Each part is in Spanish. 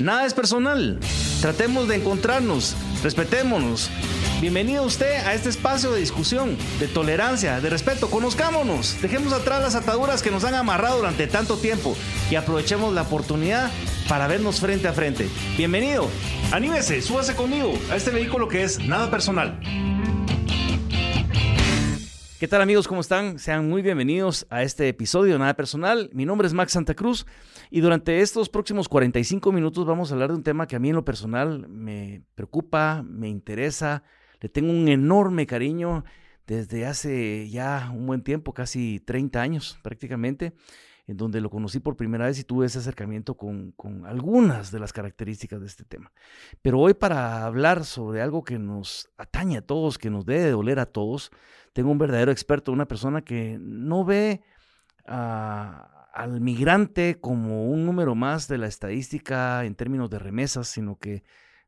Nada es personal. Tratemos de encontrarnos, respetémonos. Bienvenido usted a este espacio de discusión, de tolerancia, de respeto. Conozcámonos, dejemos atrás las ataduras que nos han amarrado durante tanto tiempo y aprovechemos la oportunidad para vernos frente a frente. Bienvenido, anímese, súbase conmigo a este vehículo que es nada personal. ¿Qué tal amigos? ¿Cómo están? Sean muy bienvenidos a este episodio de Nada Personal. Mi nombre es Max Santa Cruz y durante estos próximos 45 minutos vamos a hablar de un tema que a mí en lo personal me preocupa, me interesa, le tengo un enorme cariño desde hace ya un buen tiempo, casi 30 años prácticamente, en donde lo conocí por primera vez y tuve ese acercamiento con, con algunas de las características de este tema. Pero hoy para hablar sobre algo que nos atañe a todos, que nos debe doler a todos, tengo un verdadero experto, una persona que no ve al migrante como un número más de la estadística en términos de remesas, sino que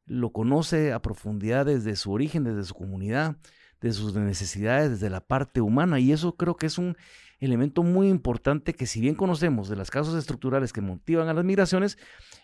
lo conoce a profundidad desde su origen, desde su comunidad, de sus necesidades, desde la parte humana. Y eso creo que es un elemento muy importante que si bien conocemos de las causas estructurales que motivan a las migraciones,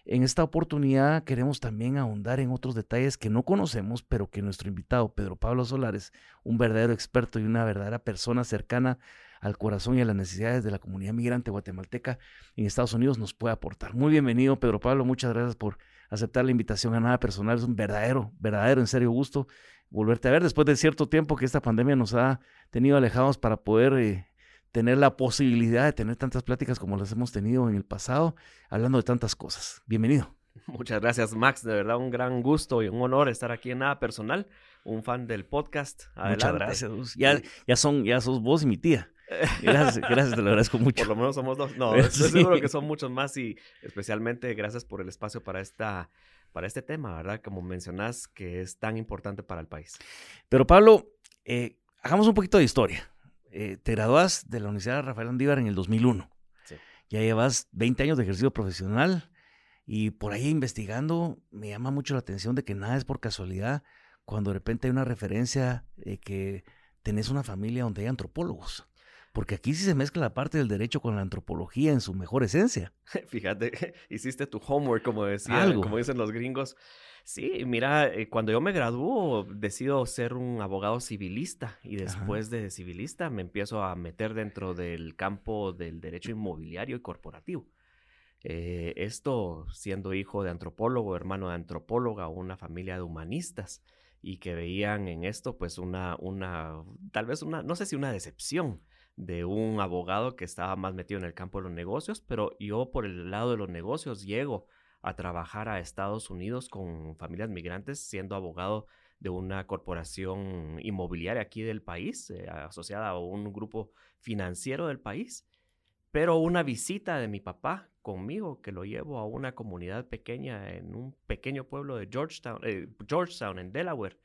en esta oportunidad queremos también ahondar en otros detalles que no conocemos, pero que nuestro invitado Pedro Pablo Solares, un verdadero experto y una verdadera persona cercana al corazón y a las necesidades de la comunidad migrante guatemalteca en Estados Unidos nos puede aportar. Muy bienvenido Pedro Pablo, muchas gracias por aceptar la invitación a nada personal, es un verdadero, verdadero, en serio gusto volverte a ver después de cierto tiempo que esta pandemia nos ha tenido alejados para poder... Eh, tener la posibilidad de tener tantas pláticas como las hemos tenido en el pasado, hablando de tantas cosas. Bienvenido. Muchas gracias, Max. De verdad, un gran gusto y un honor estar aquí en Nada Personal, un fan del podcast. Muchas gracias. Ya, ya, son, ya sos vos y mi tía. Gracias, gracias, te lo agradezco mucho. Por lo menos somos dos. No, estoy seguro que son muchos más y especialmente gracias por el espacio para esta para este tema, ¿verdad? Como mencionas, que es tan importante para el país. Pero Pablo, eh, hagamos un poquito de historia. Eh, te graduas de la Universidad Rafael Andívar en el 2001. Ya llevas 20 años de ejercicio profesional y por ahí investigando me llama mucho la atención de que nada es por casualidad cuando de repente hay una referencia de que tenés una familia donde hay antropólogos. Porque aquí sí se mezcla la parte del derecho con la antropología en su mejor esencia. Fíjate, hiciste tu homework, como decía, como dicen los gringos. Sí, mira, eh, cuando yo me graduó, decido ser un abogado civilista y después de civilista me empiezo a meter dentro del campo del derecho inmobiliario y corporativo. Eh, esto siendo hijo de antropólogo, hermano de antropóloga, una familia de humanistas y que veían en esto pues una, una, tal vez una, no sé si una decepción de un abogado que estaba más metido en el campo de los negocios, pero yo por el lado de los negocios llego a trabajar a Estados Unidos con familias migrantes, siendo abogado de una corporación inmobiliaria aquí del país, eh, asociada a un grupo financiero del país. Pero una visita de mi papá conmigo, que lo llevo a una comunidad pequeña en un pequeño pueblo de Georgetown, eh, Georgetown en Delaware,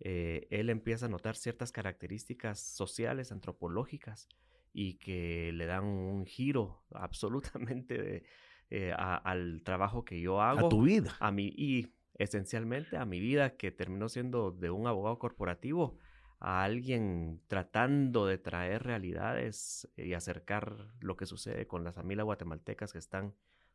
eh, él empieza a notar ciertas características sociales, antropológicas, y que le dan un giro absolutamente de, eh, al trabajo que yo hago. A tu vida. A mi, y esencialmente a mi vida que terminó siendo de un abogado corporativo a alguien tratando de traer realidades y acercar lo que sucede con las familias guatemaltecas que están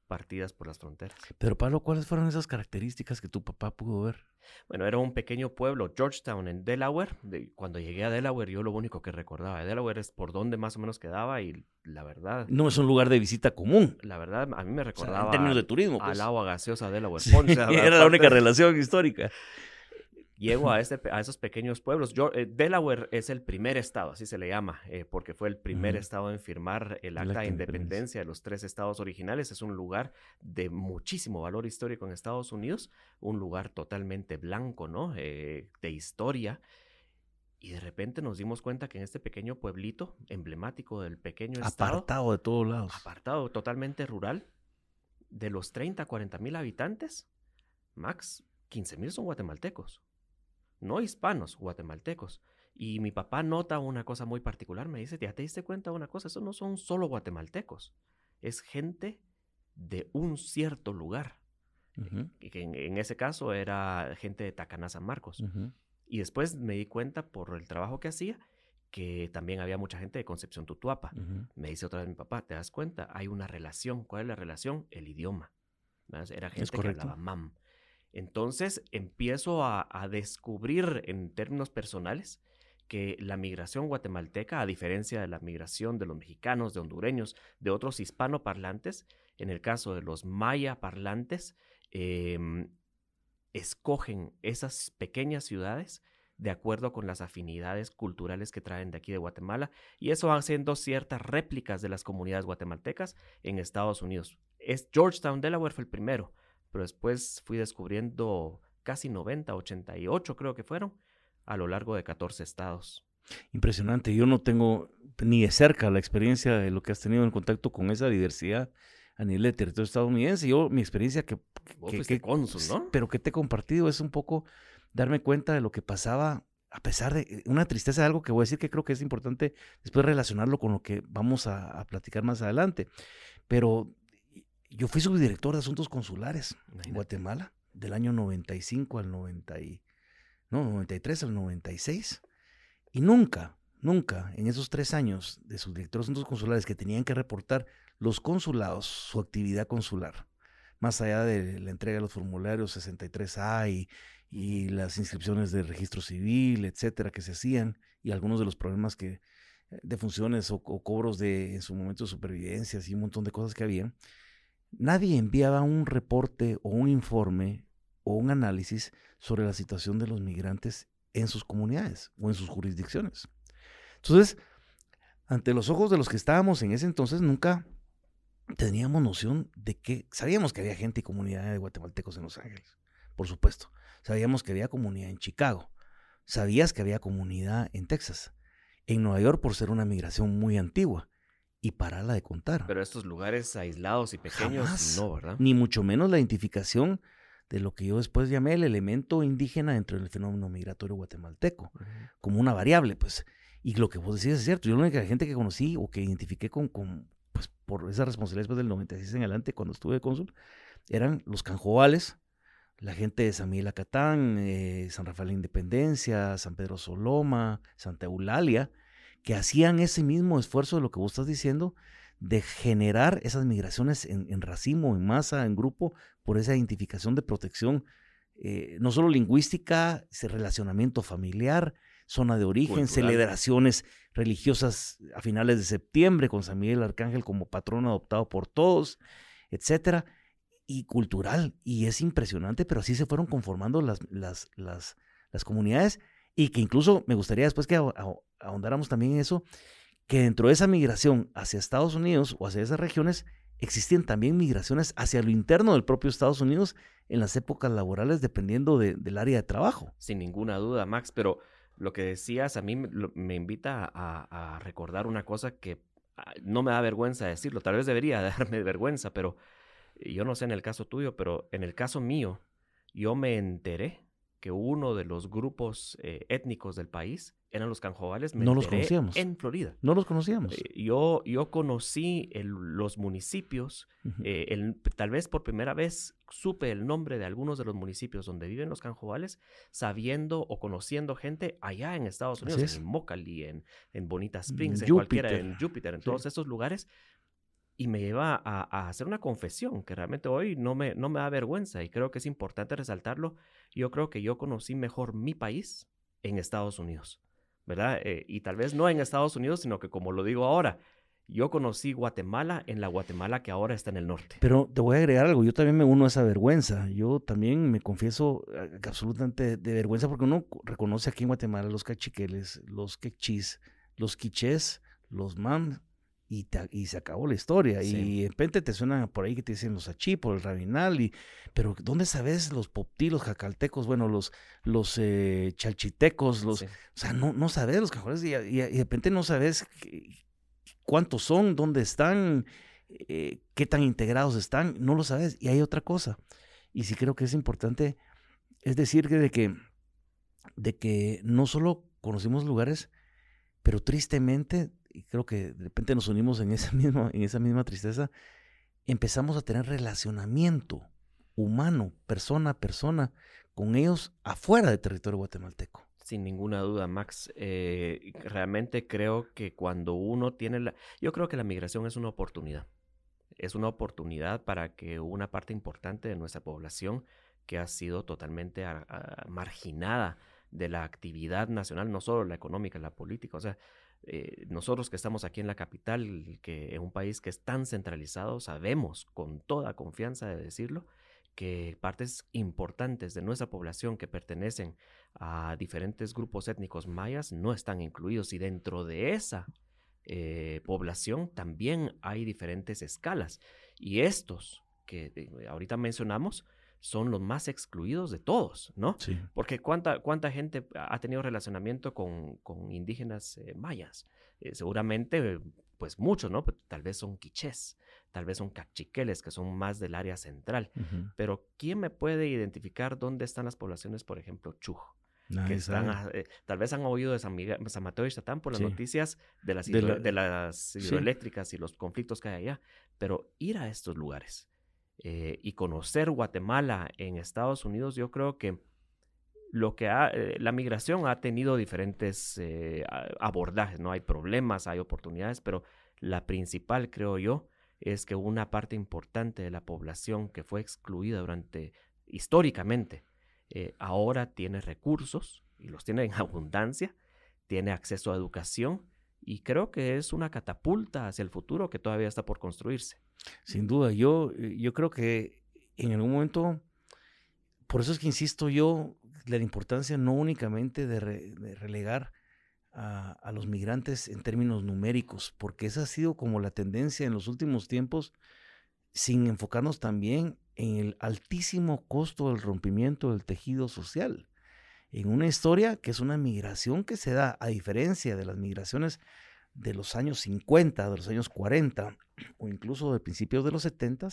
partidas por las fronteras. Pero Pablo, ¿cuáles fueron esas características que tu papá pudo ver? Bueno, era un pequeño pueblo, Georgetown, en Delaware. cuando llegué a Delaware, yo lo único que recordaba de Delaware es por dónde más o menos quedaba y la verdad... No es un lugar de visita común. La verdad, a mí me recordaba... en términos de turismo. Pues. Al agua gaseosa Delaware. era la única relación histórica llego a, este, a esos pequeños pueblos. Yo, eh, Delaware es el primer estado, así se le llama, eh, porque fue el primer estado en firmar el acta de independencia de los tres estados originales. Es un lugar de muchísimo valor histórico en Estados Unidos, un lugar totalmente blanco, ¿no? Eh, de historia. Y de repente nos dimos cuenta que en este pequeño pueblito, emblemático del pequeño estado. Apartado de todos lados. Apartado, totalmente rural. De los 30 a 40 mil habitantes, Max, 15 mil son guatemaltecos no hispanos, guatemaltecos. Y mi papá nota una cosa muy particular, me dice, ¿ya te diste cuenta de una cosa? Esos no son solo guatemaltecos, es gente de un cierto lugar. y que en, ese caso era gente de Tacaná San Marcos. Y después me di cuenta por el trabajo que hacía que también había mucha gente de Concepción Tutuapa. Me dice otra vez mi papá, ¿te das cuenta? Hay una relación. ¿Cuál es la relación? El idioma. Era gente que hablaba mam. Entonces empiezo a, descubrir en términos personales que la migración guatemalteca, a diferencia de la migración de los mexicanos, de hondureños, de otros hispanoparlantes, en el caso de los maya parlantes, em, escogen esas pequeñas ciudades de acuerdo con las afinidades culturales que traen de aquí de Guatemala y eso va haciendo ciertas réplicas de las comunidades guatemaltecas en Estados Unidos. Es Georgetown, Delaware fue el primero, pero después fui descubriendo casi 90, 88 creo que fueron, a lo largo de 14 estados. Impresionante, yo no tengo ni de cerca la experiencia de lo que has tenido en contacto con esa diversidad a nivel de territorio estadounidense. Yo, mi experiencia que... que, cónsul, ¿no? Pero que te he compartido es un poco darme cuenta de lo que pasaba, a pesar de eh, una tristeza de algo que voy a decir que creo que es importante después relacionarlo con lo que vamos a, a platicar más adelante. Pero yo fui subdirector de asuntos consulares en Guatemala del año 95 al 90 y, no, 93 al 96. Y nunca, nunca en esos tres años de subdirector de asuntos consulares que tenían que reportar los consulados su actividad consular, más allá de la entrega de los formularios 63A y, y las inscripciones de registro civil, etcétera, que se hacían, y algunos de los problemas que eh, de funciones o, cobros de en su momento de supervivencia y un montón de cosas que habían, nadie enviaba un reporte o un informe o un análisis sobre la situación de los migrantes en sus comunidades o en sus jurisdicciones. Entonces, ante los ojos de los que estábamos en ese entonces, nunca teníamos noción de que sabíamos que había gente y comunidad de guatemaltecos en Los Ángeles, por supuesto. Sabíamos que había comunidad en Chicago. Sabías que había comunidad en Texas. En Nueva York por ser una migración muy antigua. Y pararla de contar. Pero estos lugares aislados y pequeños, no, ¿verdad? Ni mucho menos la identificación de lo que yo después llamé el elemento indígena dentro del fenómeno migratorio guatemalteco, como una variable, pues. Y lo que vos decís es cierto. Yo la única gente que conocí o que identifiqué con, con pues, por esa responsabilidad después del 96 en adelante, cuando estuve de cónsul, eran los canjobales, la gente de San Miguel Acatán, eh, San Rafael de Independencia, San Pedro Soloma, Santa Eulalia, que hacían ese mismo esfuerzo de lo que vos estás diciendo, de generar esas migraciones en, racimo, en masa, en grupo, por esa identificación de protección, eh, no solo lingüística, ese relacionamiento familiar, zona de origen, celebraciones religiosas a finales de septiembre con San Miguel Arcángel como patrón adoptado por todos, etcétera y cultural. Y es impresionante, pero así se fueron conformando las, las, las, las comunidades y que incluso me gustaría después que ahondáramos también en eso, que dentro de esa migración hacia Estados Unidos o hacia esas regiones, existían también migraciones hacia lo interno del propio Estados Unidos en las épocas laborales dependiendo del área de trabajo. Sin ninguna duda, Max, pero lo que decías a mí me, invita a, a, recordar una cosa que ah, no me da vergüenza decirlo, tal vez debería darme vergüenza, pero yo no sé en el caso tuyo, pero en el caso mío, yo me enteré que uno de los grupos eh, étnicos del país eran los canjobales. no los conocíamos. En Florida. No los conocíamos. Eh, yo, yo conocí los municipios, eh, tal vez por primera vez supe el nombre de algunos de los municipios donde viven los canjobales, sabiendo o conociendo gente allá en Estados Unidos, en Mocali, en, en Bonita Springs, en cualquiera, en Júpiter, en todos estos lugares y me lleva a, hacer una confesión que realmente hoy no me, no me da vergüenza y creo que es importante resaltarlo. Yo creo que yo conocí mejor mi país en Estados Unidos, ¿verdad? Eh, y tal vez no en Estados Unidos, sino que como lo digo ahora, yo conocí Guatemala en la Guatemala que ahora está en el norte. Pero te voy a agregar algo, yo también me uno a esa vergüenza. Yo también me confieso eh, absolutamente de vergüenza porque uno reconoce aquí en Guatemala los cachiqueles, los quechis, los quichés, los mam, y, y, se acabó la historia. Y de repente te suenan por ahí que te dicen los achipos, el rabinal, y, pero ¿dónde sabes los poptí, los jacaltecos, bueno, los, los eh, chalchitecos, los, o sea, no, no sabes los cajones y, y, de repente no sabes cuántos son, dónde están, eh, qué tan integrados están, no lo sabes. Y hay otra cosa, y sí creo que es importante, es decir, que de que, de que no solo conocimos lugares, pero tristemente creo que de repente nos unimos en esa misma, en esa misma tristeza, empezamos a tener relacionamiento humano, persona a persona, con ellos afuera del territorio guatemalteco. Sin ninguna duda, Max. Eh, realmente creo que cuando uno tiene la... Yo creo que la migración es una oportunidad. es una oportunidad para que una parte importante de nuestra población que ha sido totalmente marginada de la actividad nacional, no solo la económica, la política, o sea, eh, nosotros que estamos aquí en la capital, que en un país que es tan centralizado, sabemos con toda confianza de decirlo, que partes importantes de nuestra población que pertenecen a diferentes grupos étnicos mayas no están incluidos. Y dentro de esa eh, población también hay diferentes escalas. Y estos que eh, ahorita mencionamos son los más excluidos de todos, ¿no? Sí. Porque cuánta, cuánta gente ha tenido relacionamiento con, con indígenas eh, mayas. Eh, seguramente, pues muchos, ¿no? Tal vez son quichés, tal vez son cachiqueles, que son más del área central. Pero ¿quién me puede identificar dónde están las poblaciones, por ejemplo, chuj? que están, eh, tal vez han oído de San, Miguel, San Mateo y Satán por las noticias de las, de, las hidroeléctricas y los conflictos que hay allá, pero ir a estos lugares, eh, y conocer Guatemala en Estados Unidos, yo creo que lo que ha, eh, la migración ha tenido diferentes eh, abordajes, ¿no? Hay problemas, hay oportunidades, pero la principal, creo yo, es que una parte importante de la población que fue excluida durante, históricamente, ahora tiene recursos y los tiene en abundancia, tiene acceso a educación y creo que es una catapulta hacia el futuro que todavía está por construirse. Sin duda, yo, eh, yo creo que en algún momento, por eso es que insisto yo, la importancia no únicamente de, relegar a, los migrantes en términos numéricos, porque esa ha sido como la tendencia en los últimos tiempos, sin enfocarnos también en el altísimo costo del rompimiento del tejido social. En una historia que es una migración que se da, a diferencia de las migraciones de los años 50, de los años 40 o incluso de principios de los 70,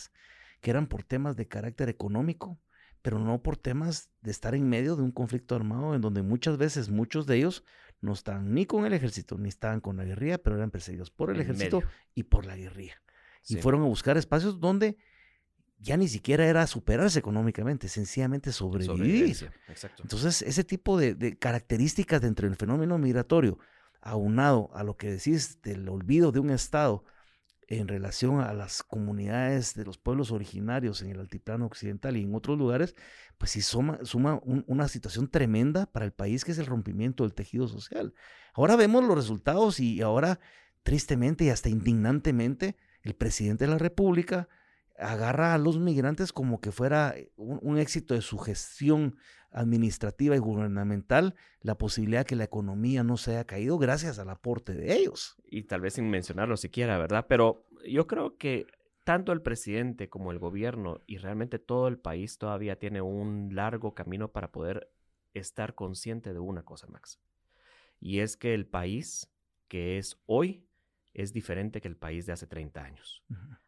que eran por temas de carácter económico, pero no por temas de estar en medio de un conflicto armado en donde muchas veces muchos de ellos no estaban ni con el ejército ni estaban con la guerrilla, pero eran perseguidos por el ejército y por la guerrilla. Y fueron a buscar espacios donde ya ni siquiera era superarse económicamente, sencillamente sobrevivir. Entonces, ese tipo de, de características dentro del fenómeno migratorio, aunado a lo que decís del olvido de un Estado en relación a las comunidades de los pueblos originarios en el altiplano occidental y en otros lugares, pues sí suma, suma una situación tremenda para el país que es el rompimiento del tejido social. Ahora vemos los resultados y ahora, tristemente y hasta indignantemente, el presidente de la República agarra a los migrantes como que fuera un, éxito de su gestión administrativa y gubernamental, la posibilidad de que la economía no se haya caído gracias al aporte de ellos. Y tal vez sin mencionarlo siquiera, ¿verdad? Pero yo creo que tanto el presidente como el gobierno y realmente todo el país todavía tiene un largo camino para poder estar consciente de una cosa, Max. Y es que el país que es hoy es diferente que el país de hace 30 años.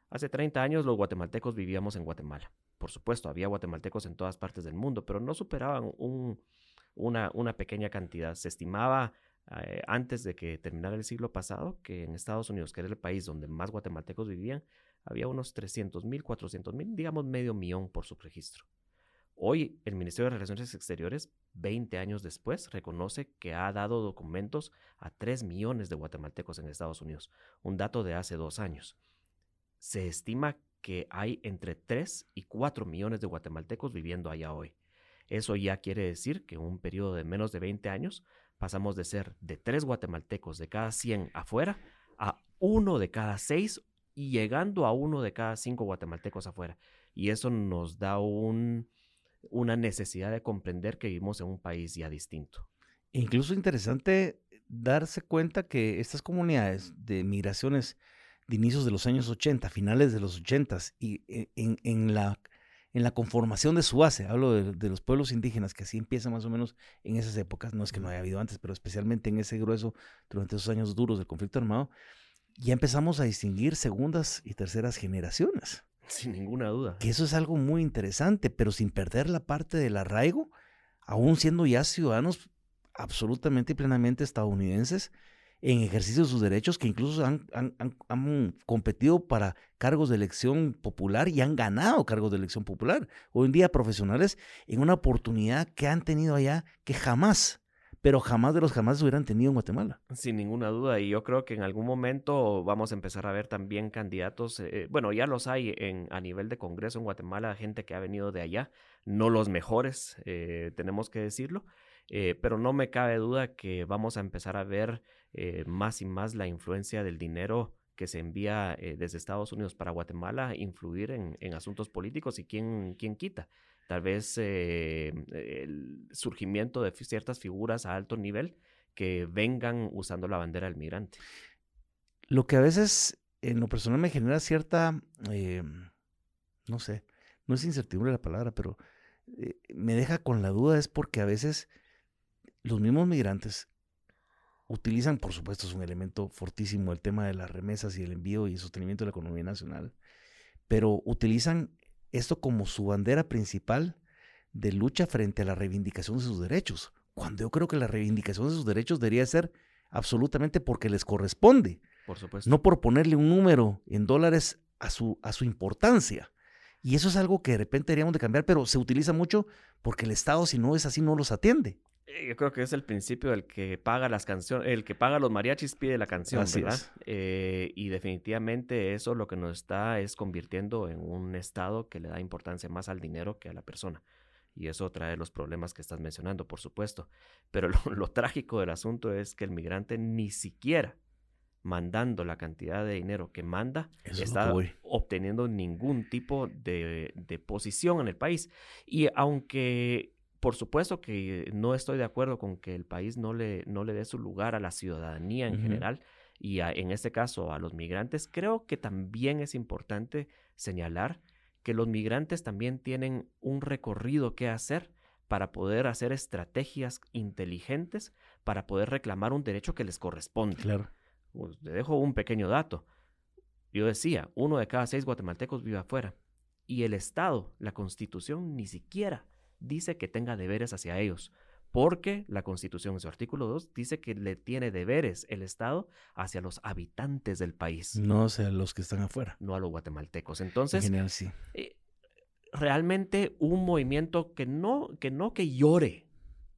Hace 30 años los guatemaltecos vivíamos en Guatemala. Por supuesto, había guatemaltecos en todas partes del mundo, pero no superaban una, pequeña cantidad. Se estimaba eh, antes de que terminara el siglo pasado que en Estados Unidos, que era el país donde más guatemaltecos vivían, había unos 300 mil, 400 mil, digamos medio millón por subregistro. Hoy el Ministerio de Relaciones Exteriores, 20 años después, reconoce que ha dado documentos a 3 millones de guatemaltecos en Estados Unidos, un dato de hace dos años se estima que hay entre 3 y 4 millones de guatemaltecos viviendo allá hoy. Eso ya quiere decir que en un periodo de menos de 20 años pasamos de ser de 3 guatemaltecos de cada 100 afuera a 1 de cada 6 y llegando a 1 de cada 5 guatemaltecos afuera. Y eso nos da un, una necesidad de comprender que vivimos en un país ya distinto. Incluso interesante darse cuenta que estas comunidades de migraciones de inicios de los años 80, finales de los 80 y e, en, la, en la conformación de su base, hablo de, los pueblos indígenas, que así empieza más o menos en esas épocas, no es que no haya habido antes, pero especialmente en ese grueso, durante esos años duros del conflicto armado, ya empezamos a distinguir segundas y terceras generaciones. Sin ninguna duda. Que eso es algo muy interesante, pero sin perder la parte del arraigo, aún siendo ya ciudadanos absolutamente y plenamente estadounidenses, en ejercicio de sus derechos, que incluso han, han, competido para cargos de elección popular y han ganado cargos de elección popular. Hoy en día profesionales en una oportunidad que han tenido allá que jamás pero jamás de los jamás hubieran tenido en Guatemala. Sin ninguna duda, y yo creo que en algún momento vamos a empezar a ver también candidatos, eh, bueno, ya los hay en, a nivel de Congreso en Guatemala, gente que ha venido de allá, no los mejores, eh, tenemos que decirlo, eh, pero no me cabe duda que vamos a empezar a ver más y más la influencia del dinero que se envía desde Estados Unidos para Guatemala influir en, en asuntos políticos y quién, quién quita tal vez eh, el surgimiento de ciertas figuras a alto nivel que vengan usando la bandera del migrante. Lo que a veces en lo personal me genera cierta, eh, no sé, no es incertidumbre la palabra, pero eh, me deja con la duda es porque a veces los mismos migrantes utilizan, por supuesto, es un elemento fortísimo el tema de las remesas y el envío y el sostenimiento de la economía nacional, pero utilizan esto como su bandera principal de lucha frente a la reivindicación de sus derechos, cuando yo creo que la reivindicación de sus derechos debería ser absolutamente porque les corresponde. Por supuesto. No por ponerle un número en dólares a su, a su importancia. Y eso es algo que de repente deberíamos de cambiar, pero se utiliza mucho porque el Estado, si no es así, no los atiende. Eh, yo creo que es el principio del que paga las canciones, el que paga los mariachis pide la canción, ¿verdad? Eh, y definitivamente eso lo que nos está es convirtiendo en un estado que le da importancia más al dinero que a la persona. Y eso trae los problemas que estás mencionando, por supuesto. Pero lo, trágico del asunto es que el migrante ni siquiera mandando la cantidad de dinero que manda, está obteniendo ningún tipo de, de posición en el país. Y aunque por supuesto que no estoy de acuerdo con que el país no le, no le dé su lugar a la ciudadanía en general y en este caso a los migrantes. Creo que también es importante señalar que los migrantes también tienen un recorrido que hacer para poder hacer estrategias inteligentes para poder reclamar un derecho que les corresponde. Claro. Pues, le dejo un pequeño dato. Yo decía, uno de cada seis guatemaltecos vive afuera. Y el Estado, la Constitución, ni siquiera dice que tenga deberes hacia ellos, porque la Constitución en su artículo 2 dice que le tiene deberes el Estado hacia los habitantes del país. No hacia los que están afuera. No a los guatemaltecos. Entonces, Genial, sí. Eh, realmente un movimiento que no, que no que llore,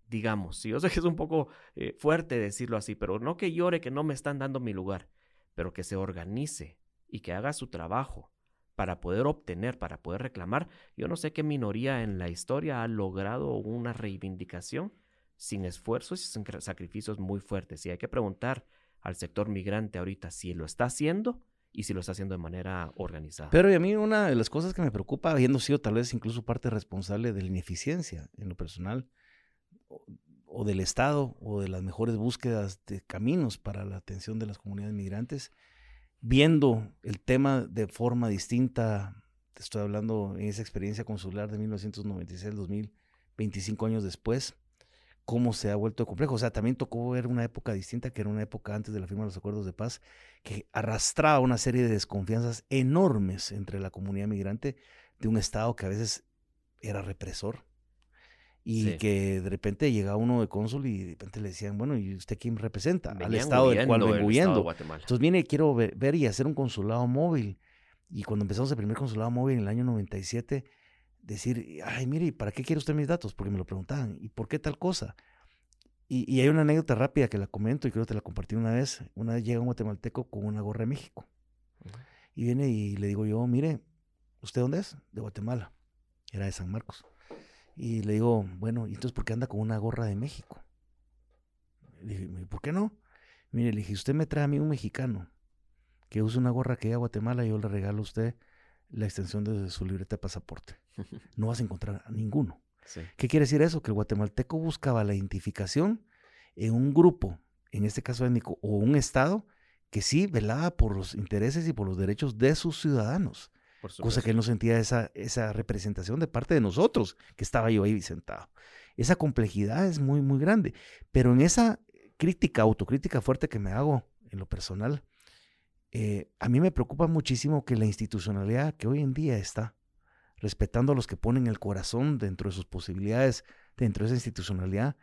digamos. Yo sé que es un poco eh, fuerte decirlo así, pero no que llore que no me están dando mi lugar, pero que se organice y que haga su trabajo para poder obtener, para poder reclamar. Yo no sé qué minoría en la historia ha logrado una reivindicación sin esfuerzos y sin sacrificios muy fuertes. Y hay que preguntar al sector migrante ahorita si lo está haciendo y si lo está haciendo de manera organizada. Pero y a mí una de las cosas que me preocupa, habiendo sido tal vez incluso parte responsable de la ineficiencia en lo personal, o, del Estado, o de las mejores búsquedas de caminos para la atención de las comunidades migrantes, viendo el tema de forma distinta. Te estoy hablando en esa experiencia consular de 1996 2000, 25 años después, cómo se ha vuelto complejo. O sea, también tocó ver una época distinta, que era una época antes de la firma de los acuerdos de paz, que arrastraba una serie de desconfianzas enormes entre la comunidad migrante de un Estado que a veces era represor, y que de repente llega uno de cónsul y de repente le decían, bueno, ¿y usted quién representa? Al estado del cual vengo huyendo. Entonces viene, quiero ver, y hacer un consulado móvil. Y cuando empezamos el primer consulado móvil en el año 97, decir, ay, mire, ¿para qué quiere usted mis datos? Porque me lo preguntaban, ¿y por qué tal cosa? Y, hay una anécdota rápida que la comento y creo que te la compartí una vez. Una vez llega un guatemalteco con una gorra de México. Y viene y le digo yo, mire, ¿usted dónde es? De Guatemala. Era de San Marcos. Y le digo, bueno, ¿y entonces por qué anda con una gorra de México? Le dije, ¿por qué no? Mire, le dije, usted me trae a mí un mexicano que use una gorra que a Guatemala y yo le regalo a usted la extensión de su libreta de pasaporte. No vas a encontrar a ninguno. ¿Qué quiere decir eso? Que el guatemalteco buscaba la identificación en un grupo, en este caso étnico, o un estado que sí velaba por los intereses y por los derechos de sus ciudadanos cosa que él no sentía esa, esa representación de parte de nosotros, que estaba yo ahí sentado. Esa complejidad es muy, muy grande. Pero en esa crítica, autocrítica fuerte que me hago en lo personal, eh, a mí me preocupa muchísimo que la institucionalidad que hoy en día está, respetando a los que ponen el corazón dentro de sus posibilidades, dentro de esa institucionalidad,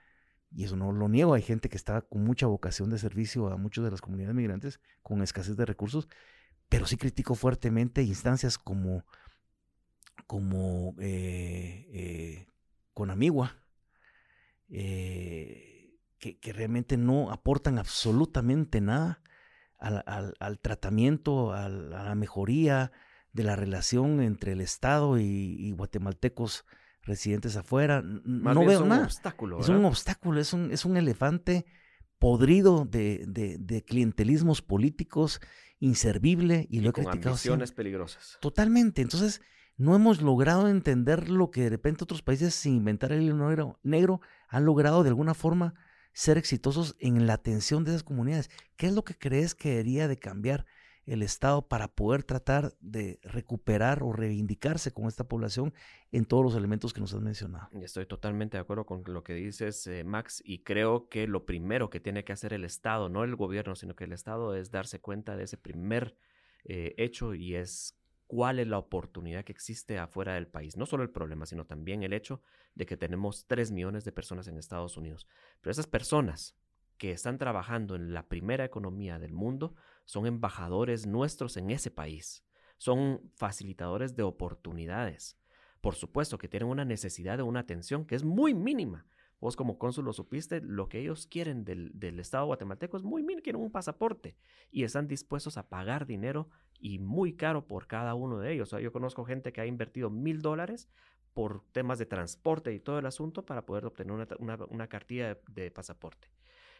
y eso no lo niego, hay gente que está con mucha vocación de servicio a muchas de las comunidades migrantes, con escasez de recursos, pero sí critico fuertemente instancias como, como eh, eh, con Amigua, eh, que, realmente no aportan absolutamente nada al, tratamiento, a la mejoría de la relación entre el Estado y, guatemaltecos residentes afuera. no veo nada. Obstáculo, es un obstáculo, es un, es un elefante podrido de, de, clientelismos políticos, inservible, y, lo he criticado. peligrosas. Totalmente. Entonces, no hemos logrado entender lo que de repente otros países, sin inventar el hilo negro, negro han logrado de alguna forma ser exitosos en la atención de esas comunidades. ¿Qué es lo que crees que debería de cambiar el Estado para poder tratar de recuperar o reivindicarse con esta población en todos los elementos que nos has mencionado. Estoy totalmente de acuerdo con lo que dices, eh, Max, y creo que lo primero que tiene que hacer el Estado, no el gobierno, sino que el Estado es darse cuenta de ese primer eh, hecho y es cuál es la oportunidad que existe afuera del país. No solo el problema, sino también el hecho de que tenemos 3 millones de personas en Estados Unidos. Pero esas personas que están trabajando en la primera economía del mundo son embajadores nuestros en ese país, son facilitadores de oportunidades. Por supuesto que tienen una necesidad de una atención que es muy mínima. Vos como cónsul lo supiste, lo que ellos quieren del, Estado guatemalteco es muy mínimo, quieren un pasaporte y están dispuestos a pagar dinero y muy caro por cada uno de ellos. yo conozco gente que ha invertido mil dólares por temas de transporte y todo el asunto para poder obtener una, cartilla de pasaporte.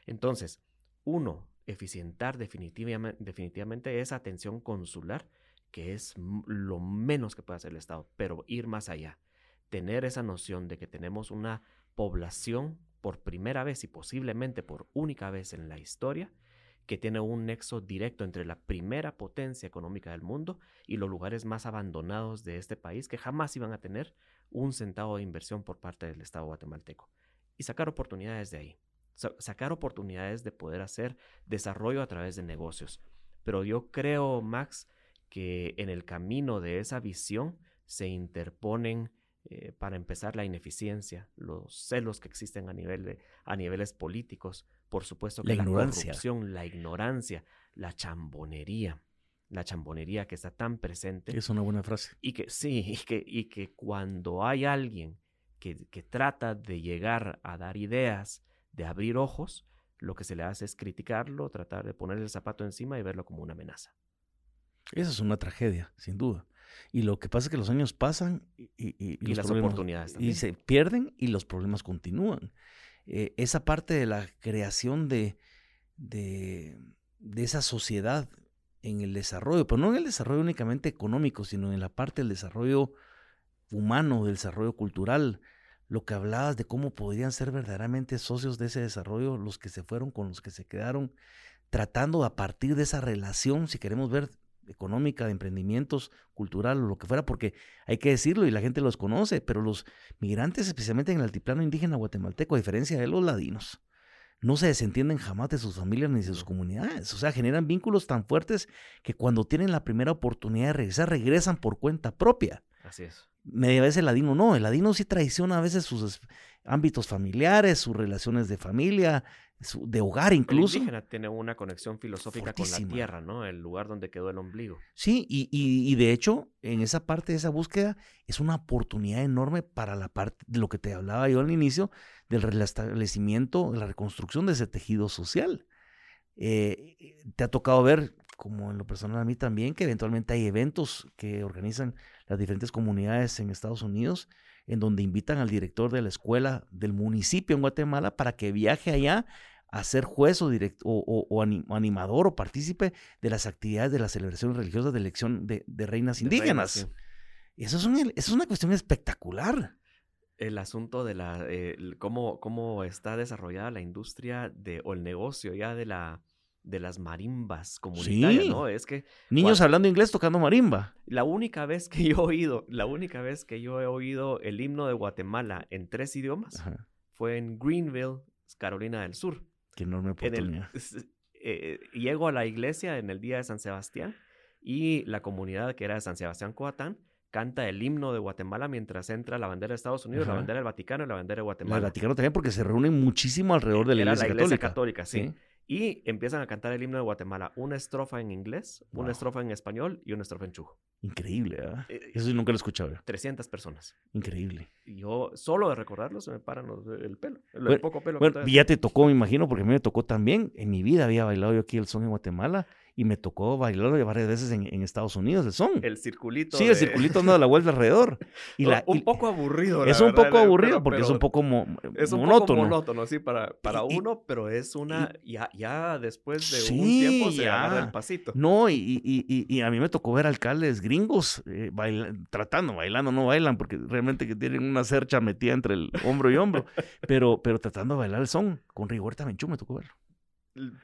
Entonces, uno, eficientar definitivamente, esa atención consular, que es lo menos que puede hacer el Estado, pero ir más allá. Tener esa noción de que tenemos una población por primera vez y posiblemente por única vez en la historia que tiene un nexo directo entre la primera potencia económica del mundo y los lugares más abandonados de este país que jamás iban a tener un centavo de inversión por parte del Estado guatemalteco y sacar oportunidades de ahí sacar oportunidades de poder hacer desarrollo a través de negocios. Pero yo creo, Max, que en el camino de esa visión se interponen, eh, para empezar, la ineficiencia, los celos que existen a, nivel de, a niveles políticos, por supuesto que la, corrupción, la ignorancia, la chambonería la chambonería que está tan presente. Es una buena frase. Y que sí, y que, y que cuando hay alguien que, que, trata de llegar a dar ideas de abrir ojos, lo que se le hace es criticarlo, tratar de ponerle el zapato encima y verlo como una amenaza. Esa es una tragedia, sin duda. Y lo que pasa es que los años pasan y, las oportunidades Y se pierden y los problemas continúan. Eh, esa parte de la creación de, de, de, esa sociedad en el desarrollo, pero no en el desarrollo únicamente económico, sino en la parte del desarrollo humano, del desarrollo cultural, lo que hablabas de cómo podrían ser verdaderamente socios de ese desarrollo, los que se fueron con los que se quedaron, tratando a partir de esa relación, si queremos ver económica, de emprendimientos, cultural o lo que fuera, porque hay que decirlo y la gente los conoce, pero los migrantes, especialmente en el altiplano indígena guatemalteco, a diferencia de los ladinos, no se desentienden jamás de sus familias ni de sus comunidades. O sea, generan vínculos tan fuertes que cuando tienen la primera oportunidad de regresar, regresan por cuenta propia. Así es media vez el ladino no, el ladino sí traiciona a veces sus ámbitos familiares, sus relaciones de familia, de hogar incluso. El indígena tiene una conexión filosófica con la tierra, ¿no? El lugar donde quedó el ombligo. Sí, y, y, de hecho, en esa parte de esa búsqueda es una oportunidad enorme para la parte de lo que te hablaba yo al inicio, del restablecimiento, de la reconstrucción de ese tejido social. Eh, te ha tocado ver, como en lo personal a mí también, que eventualmente hay eventos que organizan las diferentes comunidades en Estados Unidos, en donde invitan al director de la escuela del municipio en Guatemala para que viaje allá a ser juez o, o, animador o partícipe de las actividades de las celebraciones religiosas de elección de, reinas indígenas. eso, es es una cuestión espectacular. El asunto de la eh, cómo, cómo está desarrollada la industria de, o el negocio ya de la de las marimbas comunitarias, ¿no? Es que niños hablando inglés tocando marimba. La única vez que yo he oído, la única vez que yo he oído el himno de Guatemala en tres idiomas fue en Greenville, Carolina del Sur. Qué enorme oportunidad. Eh, llego a la iglesia en el día de San Sebastián y la comunidad que era de San Sebastián Coatán canta el himno de Guatemala mientras entra la bandera de Estados Unidos, la bandera del Vaticano y la bandera de Guatemala. El Vaticano también porque se reúnen muchísimo alrededor de la, iglesia, la iglesia católica. sí. Y empiezan a cantar el himno de Guatemala. Una estrofa en inglés, una estrofa en español y una estrofa en chujo. Increíble, ¿verdad? Eh, Eso nunca lo he escuchado. 300 personas. Increíble. Yo, solo de recordarlo, se me paran el pelo. El poco pelo. Bueno, ya te tocó, me imagino, porque a mí me tocó también. En mi vida había bailado yo aquí el son en Guatemala y me tocó bailarlo varias veces en, Estados Unidos, el son. El circulito. Sí, el circulito anda la vuelta alrededor. Y un poco aburrido. es un poco aburrido porque es un poco es un monótono. Poco monótono, sí, para, para uno, pero es una. ya, ya después de un tiempo se agarra el pasito. No, y, y, a mí me tocó ver alcaldes gringos eh, tratando, bailando, no bailan porque realmente que tienen una cercha metida entre el hombro y hombro, pero, pero tratando de bailar el son. Con rigor también, me tocó verlo.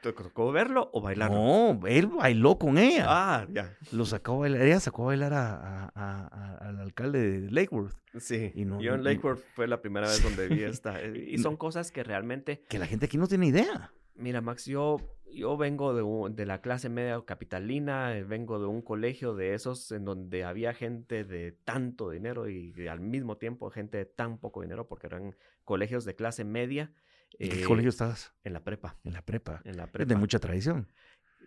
¿Te tocó verlo o bailarlo? No, él bailó con ella. Ah, ya. Lo sacó a bailar, ella sacó a bailar a, al alcalde de Lakeworth. Sí, yo en Lakeworth fue la primera vez donde vi esta. Eh, y son cosas que realmente... Que la gente aquí no tiene idea. Mira, Max, yo, yo vengo de, de la clase media capitalina, eh, vengo de un colegio de esos en donde había gente de tanto dinero y al mismo tiempo gente de tan poco dinero porque eran colegios de clase media ¿En qué colegio estabas? En la prepa. En la prepa. En la prepa. de mucha tradición.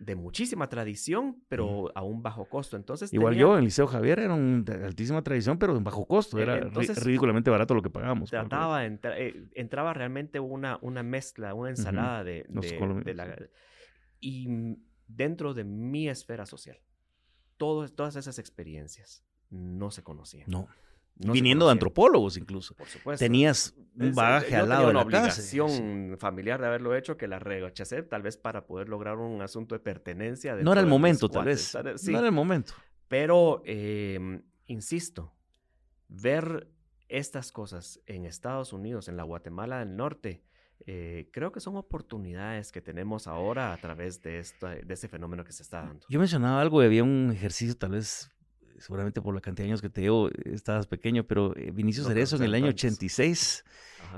De muchísima tradición, pero a un bajo costo. Entonces Igual yo, en el Liceo Javier era de altísima tradición, pero de bajo costo. Era ridículamente barato lo que pagábamos. Trataba, eh, entraba realmente una, una mezcla, una ensalada de, de, la... Y dentro de mi esfera social, todas esas experiencias no se conocían. No. Viniendo de antropólogos incluso. Por supuesto. Tenías un bagaje al lado de la obligación familiar de haberlo hecho que la rechacé, tal vez para poder lograr un asunto de pertenencia. No era el momento, tal vez. No era el momento. Pero, em, insisto, ver estas cosas en Estados Unidos, en la Guatemala del Norte, eh, creo que son oportunidades que tenemos ahora a través de, esta, de ese fenómeno que se está dando. Yo mencionaba algo había un ejercicio tal vez seguramente por la cantidad de años que te llevo, estabas pequeño, pero eh, Vinicio Cerezo en el año 86,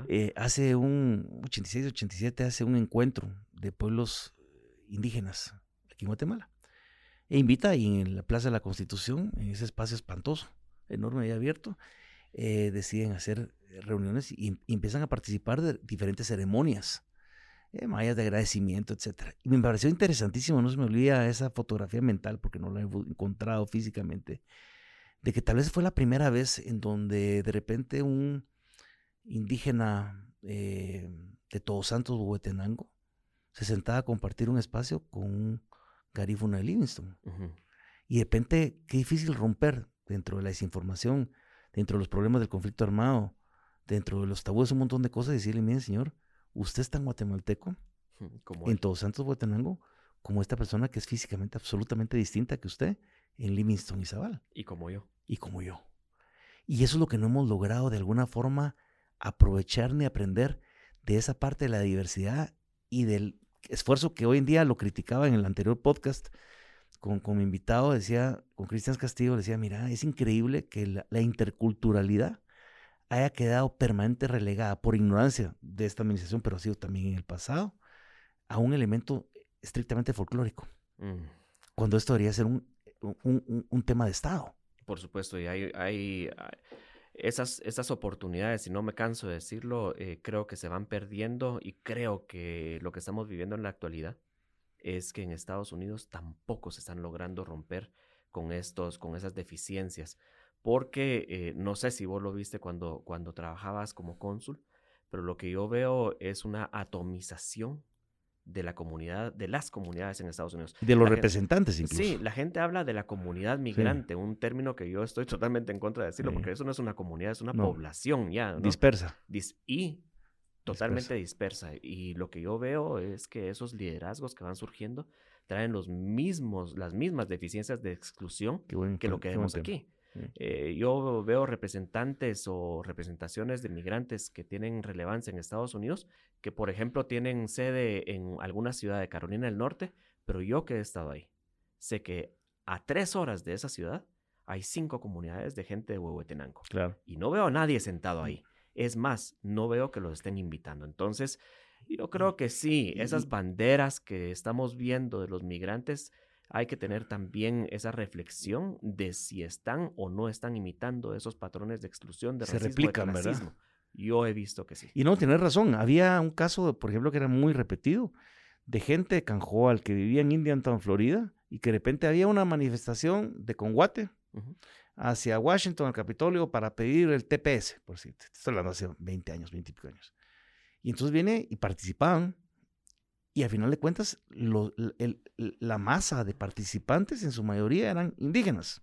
eh, hace un, 86, 87, hace un encuentro de pueblos indígenas aquí en Guatemala. E invita ahí en la Plaza de la Constitución, en ese espacio espantoso, enorme y abierto, eh, deciden hacer reuniones y, y, empiezan a participar de diferentes ceremonias eh, mayas de agradecimiento, etc. Y me pareció interesantísimo, no se me olvida esa fotografía mental porque no la he encontrado físicamente, de que tal vez fue la primera vez en donde de repente un indígena eh, de Todos Santos, Huetenango, se sentaba a compartir un espacio con un garífuna de Livingston. Y de repente, qué difícil romper dentro de la desinformación, dentro de los problemas del conflicto armado, dentro de los tabúes, un montón de cosas, y decirle, miren, señor, usted es tan guatemalteco, en Todos Santos, Guatenango, como esta persona que es físicamente absolutamente distinta que usted en Livingston y Zabal. Y como yo. Y como yo. Y eso es lo que no hemos logrado de alguna forma aprovechar ni aprender de esa parte de la diversidad y del esfuerzo que hoy en día lo criticaba en el anterior podcast con, con mi invitado, decía, con Cristian Castillo, decía, mira, es increíble que la interculturalidad haya quedado permanente relegada por ignorancia de esta administración, pero ha sido también en el pasado, a un elemento estrictamente folclórico. Mm. Cuando esto debería ser un, un, tema de Estado. Por supuesto, y hay, hay, esas, esas oportunidades, y no me canso de decirlo, eh, creo que se van perdiendo y creo que lo que estamos viviendo en la actualidad es que en Estados Unidos tampoco se están logrando romper con estos, con esas deficiencias porque eh, no sé si vos lo viste cuando, cuando trabajabas como cónsul, pero lo que yo veo es una atomización de la comunidad, de las comunidades en Estados Unidos. De los representantes incluso. Sí, la gente habla de la comunidad migrante, un término que yo estoy totalmente en contra de decirlo, porque eso no es una comunidad, es una población ya. Dispersa. y totalmente dispersa. Y lo que yo veo es que esos liderazgos que van surgiendo traen los mismos, las mismas deficiencias de exclusión que lo que vemos aquí. Eh, yo veo representantes o representaciones de migrantes que tienen relevancia en Estados Unidos, que por ejemplo tienen sede en alguna ciudad de Carolina del Norte, pero yo que he estado ahí, sé que a tres horas de esa ciudad hay cinco comunidades de gente de Huehuetenango. Claro. Y no veo a nadie sentado ahí. Es más, no veo que los estén invitando. Entonces, yo creo que sí, esas banderas que estamos viendo de los migrantes hay que tener también esa reflexión de si están o no están imitando esos patrones de exclusión, de Se replican, ¿verdad? Yo he visto que sí. Y no, tienes razón. Había un caso, por ejemplo, que era muy repetido, de gente de Canjoal que vivía en Indiantown, Florida, y que de repente había una manifestación de Conguate hacia Washington, al Capitolio, para pedir el TPS, por cierto. Estoy hablando hace 20 años, 20 y años. Y entonces viene y participaban, y al final de cuentas, la masa de participantes en su mayoría eran indígenas,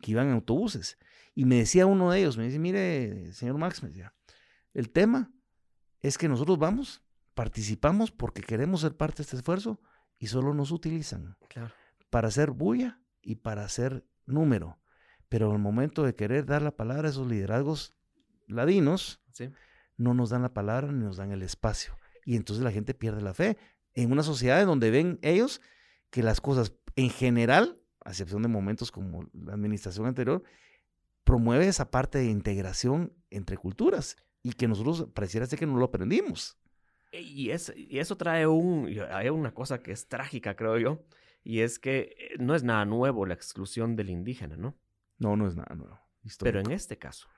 que iban en autobuses. Y me decía uno de ellos, me dice, mire, señor Max, me decía, el tema es que nosotros vamos, participamos porque queremos ser parte de este esfuerzo y solo nos utilizan para hacer bulla y para hacer número. Pero al momento de querer dar la palabra a esos liderazgos ladinos, no nos dan la palabra ni nos dan el espacio. Y entonces la gente pierde la fe en una sociedad en donde ven ellos que las cosas en general, a excepción de momentos como la administración anterior, promueve esa parte de integración entre culturas y que nosotros pareciera ser que no lo aprendimos. E, y, es, y eso trae un, hay una cosa que es trágica, creo yo, y es que eh, no es nada nuevo la exclusión del indígena, ¿no? No, no es nada nuevo. Pero en este caso,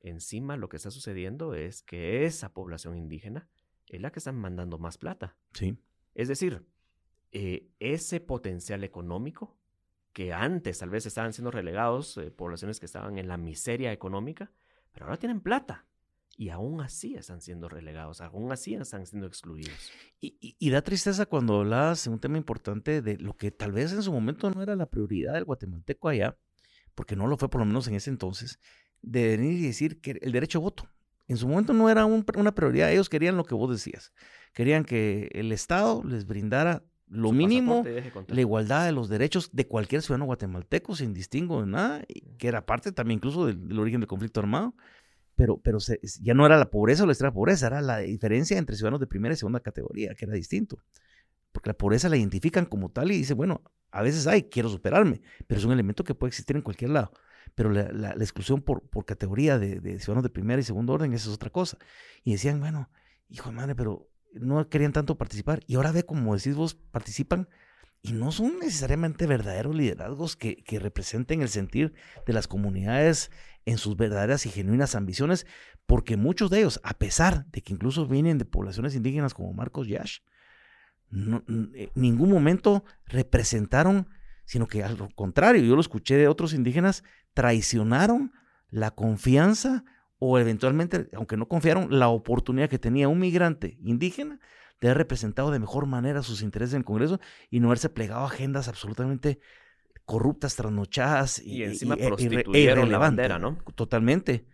encima lo que está sucediendo es que esa población indígena es la que están mandando más plata. Sí. Es decir, eh, ese potencial económico que antes tal vez estaban siendo relegados, eh, poblaciones que estaban en la miseria económica, pero ahora tienen plata y aún así están siendo relegados, aún así están siendo excluidos. Y, da tristeza cuando hablas de un tema importante de lo que tal vez en su momento no era la prioridad del guatemalteco allá, porque no lo fue por lo menos en ese entonces, de venir y decir que el derecho a voto. En su momento no era una prioridad, ellos querían lo que vos decías, querían que el Estado les brindara lo mínimo, la igualdad de los derechos de cualquier ciudadano guatemalteco sin distingo de nada, que era parte también incluso del, origen del conflicto armado, pero, pero ya no era la pobreza o la extrema pobreza, era la diferencia entre ciudadanos de primera y segunda categoría, que era distinto. Porque la pobreza la identifican como tal y dice, bueno, a veces hay, quiero superarme, pero es un elemento que puede existir en cualquier lado. Pero la, exclusión por, por categoría de, de, ciudadanos de primera y segundo orden, esa es otra cosa. Y decían, bueno, hijo de madre, pero no querían tanto participar. Y ahora ve, como decís vos, participan y no son necesariamente verdaderos liderazgos que, que, representen el sentir de las comunidades en sus verdaderas y genuinas ambiciones, porque muchos de ellos, a pesar de que incluso vienen de poblaciones indígenas como Marcos Yash, en eh, ningún momento representaron, sino que al contrario, yo lo escuché de otros indígenas, traicionaron la confianza o eventualmente, aunque no confiaron, la oportunidad que tenía un migrante indígena de haber representado de mejor manera sus intereses en el Congreso y no haberse plegado a agendas absolutamente corruptas, trasnochadas y, encima e, prostituyeron la bandera, ¿no? Totalmente,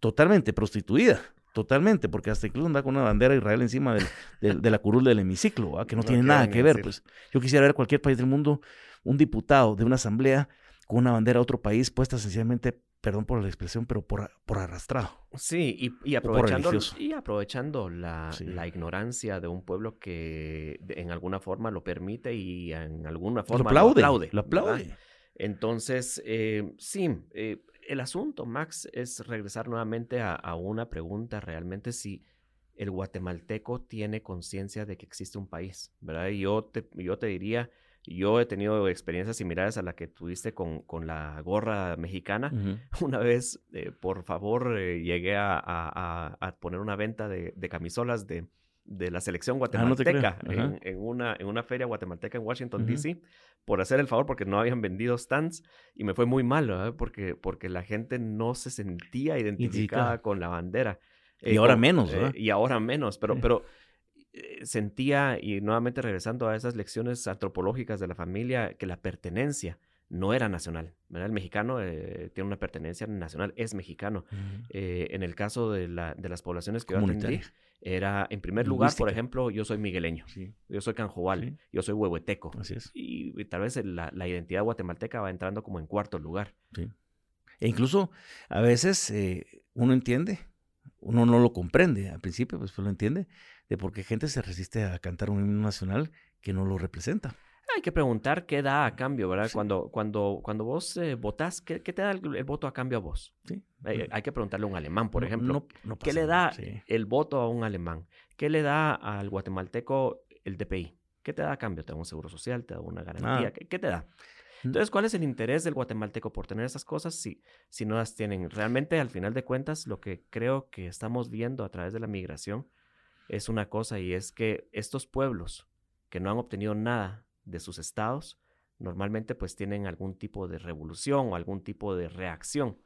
totalmente prostituida. Totalmente, porque hasta incluso anda con una bandera de Israel encima del, de la curul del hemiciclo, que no, tiene nada que ver. Pues yo quisiera ver cualquier país del mundo un diputado de una asamblea con una bandera de otro país puesta sencillamente perdón por la expresión, pero por, por arrastrado. Sí, y, aprovechando, y aprovechando la, ignorancia de un pueblo que en alguna forma lo permite y en alguna forma lo aplaude. Lo aplaude. Entonces, eh, sí, eh, el asunto, Max, es regresar nuevamente a, una pregunta realmente si el guatemalteco tiene conciencia de que existe un país, ¿verdad? Y yo te, yo te diría yo he tenido experiencias similares a la que tuviste con, con la gorra mexicana. Una vez, eh, por favor, eh, llegué a, a, poner una venta de, de camisolas de, de, la selección ah, guatemalteca en, una, en una feria guatemalteca en Washington, D.C., por hacer el favor, porque no habían vendido stands y me fue muy mal, porque, porque la gente no se sentía identificada con la bandera. y ahora menos, ¿verdad? y ahora menos, pero, pero eh, sentía, y nuevamente regresando a esas lecciones antropológicas de la familia, que la pertenencia no era nacional. El mexicano eh, tiene una pertenencia nacional, es mexicano. Eh, en el caso de, la, de las poblaciones que yo atendí, era, en primer lugar, por ejemplo, yo soy migueleño, yo soy canjobal, yo soy huehueteco. Así es. Y, tal vez la, la, identidad guatemalteca va entrando como en cuarto lugar. E incluso a veces uno entiende, uno no lo comprende, al principio pues lo entiende, de por qué gente se resiste a cantar un himno nacional que no lo representa. Hay que preguntar qué da a cambio, ¿verdad? Cuando, cuando, cuando vos eh, votás, ¿qué, te da el, voto a cambio a vos? Sí. Hay, hay, que preguntarle a un alemán, por ejemplo. ¿Qué le da el voto a un alemán? ¿Qué le da al guatemalteco el DPI? ¿Qué te da a cambio? ¿Te da un seguro social? ¿Te da una garantía? Ah. ¿Qué, te da? Entonces, ¿cuál es el interés del guatemalteco por tener esas cosas si, si no las tienen? Realmente, al final de cuentas, lo que creo que estamos viendo a través de la migración es una cosa y es que estos pueblos que no han obtenido nada de sus estados, normalmente pues tienen algún tipo de revolución o algún tipo de reacción.